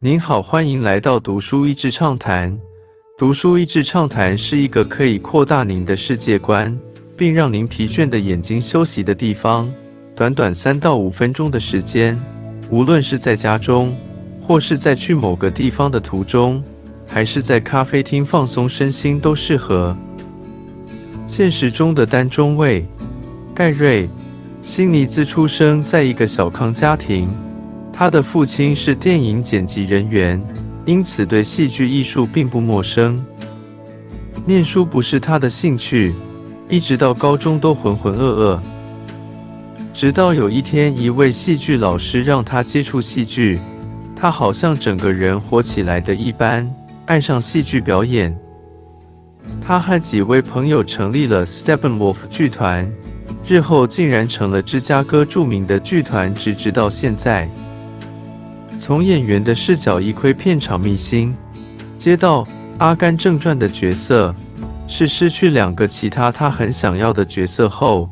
您好，欢迎来到读书益智畅谈。读书益智畅谈是一个可以扩大您的世界观，并让您疲倦的眼睛休息的地方。短短三到五分钟的时间，无论是在家中，或是在去某个地方的途中，还是在咖啡厅放松身心，都适合。现实中的单中尉盖瑞·辛尼兹出生在一个小康家庭。他的父亲是电影剪辑人员，因此对戏剧艺术并不陌生。念书不是他的兴趣，一直到高中都浑浑噩噩。直到有一天，一位戏剧老师让他接触戏剧，他好像整个人活起来的一般，爱上戏剧表演。他和几位朋友成立了 Steppenwolf 剧团，日后竟然成了芝加哥著名的剧团，直直到现在。从演员的视角一窥片场秘辛，接到《阿甘正传》的角色，是失去两个其他他很想要的角色后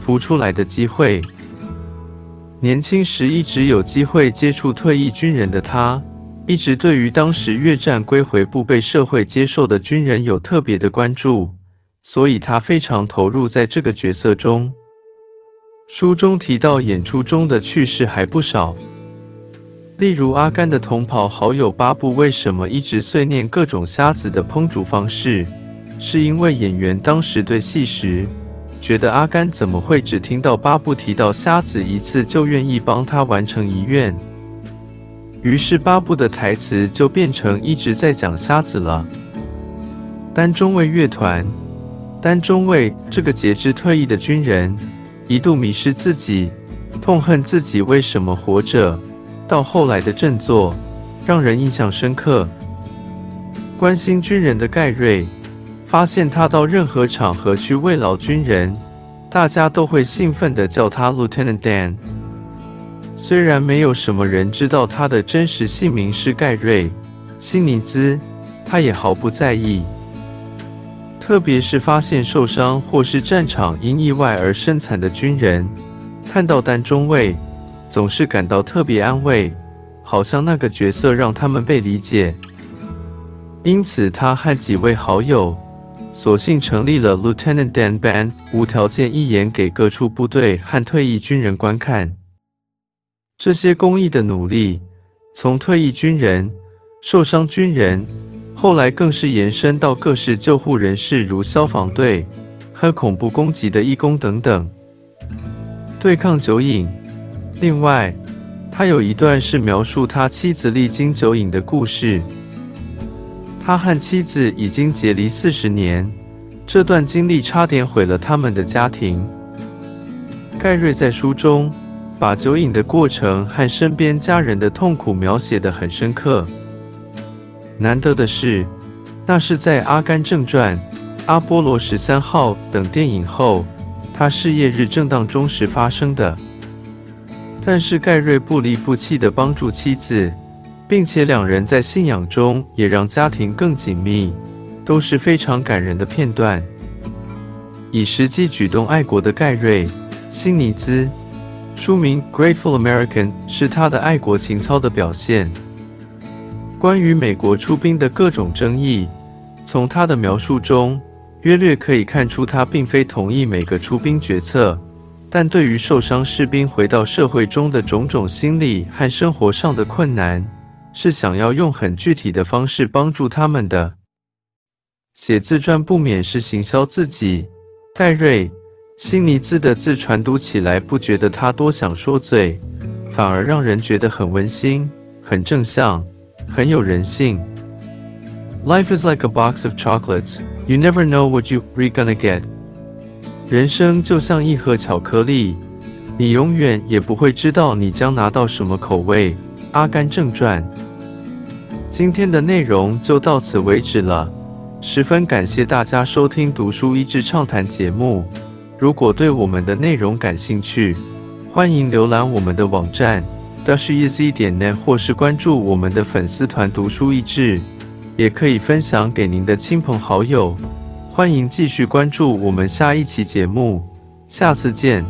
浮出来的机会。年轻时一直有机会接触退役军人的他，一直对于当时越战归回不被社会接受的军人有特别的关注，所以他非常投入在这个角色中。书中提到演出中的趣事还不少。例如，阿甘的同袍好友巴布为什么一直碎念各种虾子的烹煮方式？是因为演员当时对戏时，觉得阿甘怎么会只听到巴布提到虾子一次就愿意帮他完成遗愿？于是巴布的台词就变成一直在讲虾子了。单中尉乐团，单中尉这个截肢退役的军人，一度迷失自己，痛恨自己为什么活着。到后来的振作，让人印象深刻。关心军人的盖瑞，发现他到任何场合去慰劳军人，大家都会兴奋地叫他 Lieutenant Dan。虽然没有什么人知道他的真实姓名是盖瑞·辛尼兹，他也毫不在意。特别是发现受伤或是战场因意外而身残的军人，看到单中尉。总是感到特别安慰，好像那个角色让他们被理解。因此，他和几位好友索性成立了 Lieutenant Dan Band，无条件一演给各处部队和退役军人观看。这些公益的努力，从退役军人、受伤军人，后来更是延伸到各式救护人士，如消防队和恐怖攻击的义工等等，对抗酒瘾。另外，他有一段是描述他妻子历经酒瘾的故事。他和妻子已经结离四十年，这段经历差点毁了他们的家庭。盖瑞在书中把酒瘾的过程和身边家人的痛苦描写得很深刻。难得的是，那是在《阿甘正传》《阿波罗十三号》等电影后，他事业日正当中时发生的。但是盖瑞不离不弃地帮助妻子，并且两人在信仰中也让家庭更紧密，都是非常感人的片段。以实际举动爱国的盖瑞·辛尼兹，书名《Grateful American》是他的爱国情操的表现。关于美国出兵的各种争议，从他的描述中约略可以看出，他并非同意每个出兵决策。但对于受伤士兵回到社会中的种种心理和生活上的困难，是想要用很具体的方式帮助他们的。写自传不免是行销自己。戴瑞·辛尼兹的字传读起来不觉得他多想说嘴，反而让人觉得很温馨、很正向、很有人性。Life is like a box of chocolates. You never know what you're gonna get. 人生就像一盒巧克力，你永远也不会知道你将拿到什么口味。《阿甘正传》今天的内容就到此为止了，十分感谢大家收听《读书益智畅谈》节目。如果对我们的内容感兴趣，欢迎浏览我们的网站 dashiz 点 net，或是关注我们的粉丝团“读书益智”，也可以分享给您的亲朋好友。欢迎继续关注我们下一期节目，下次见。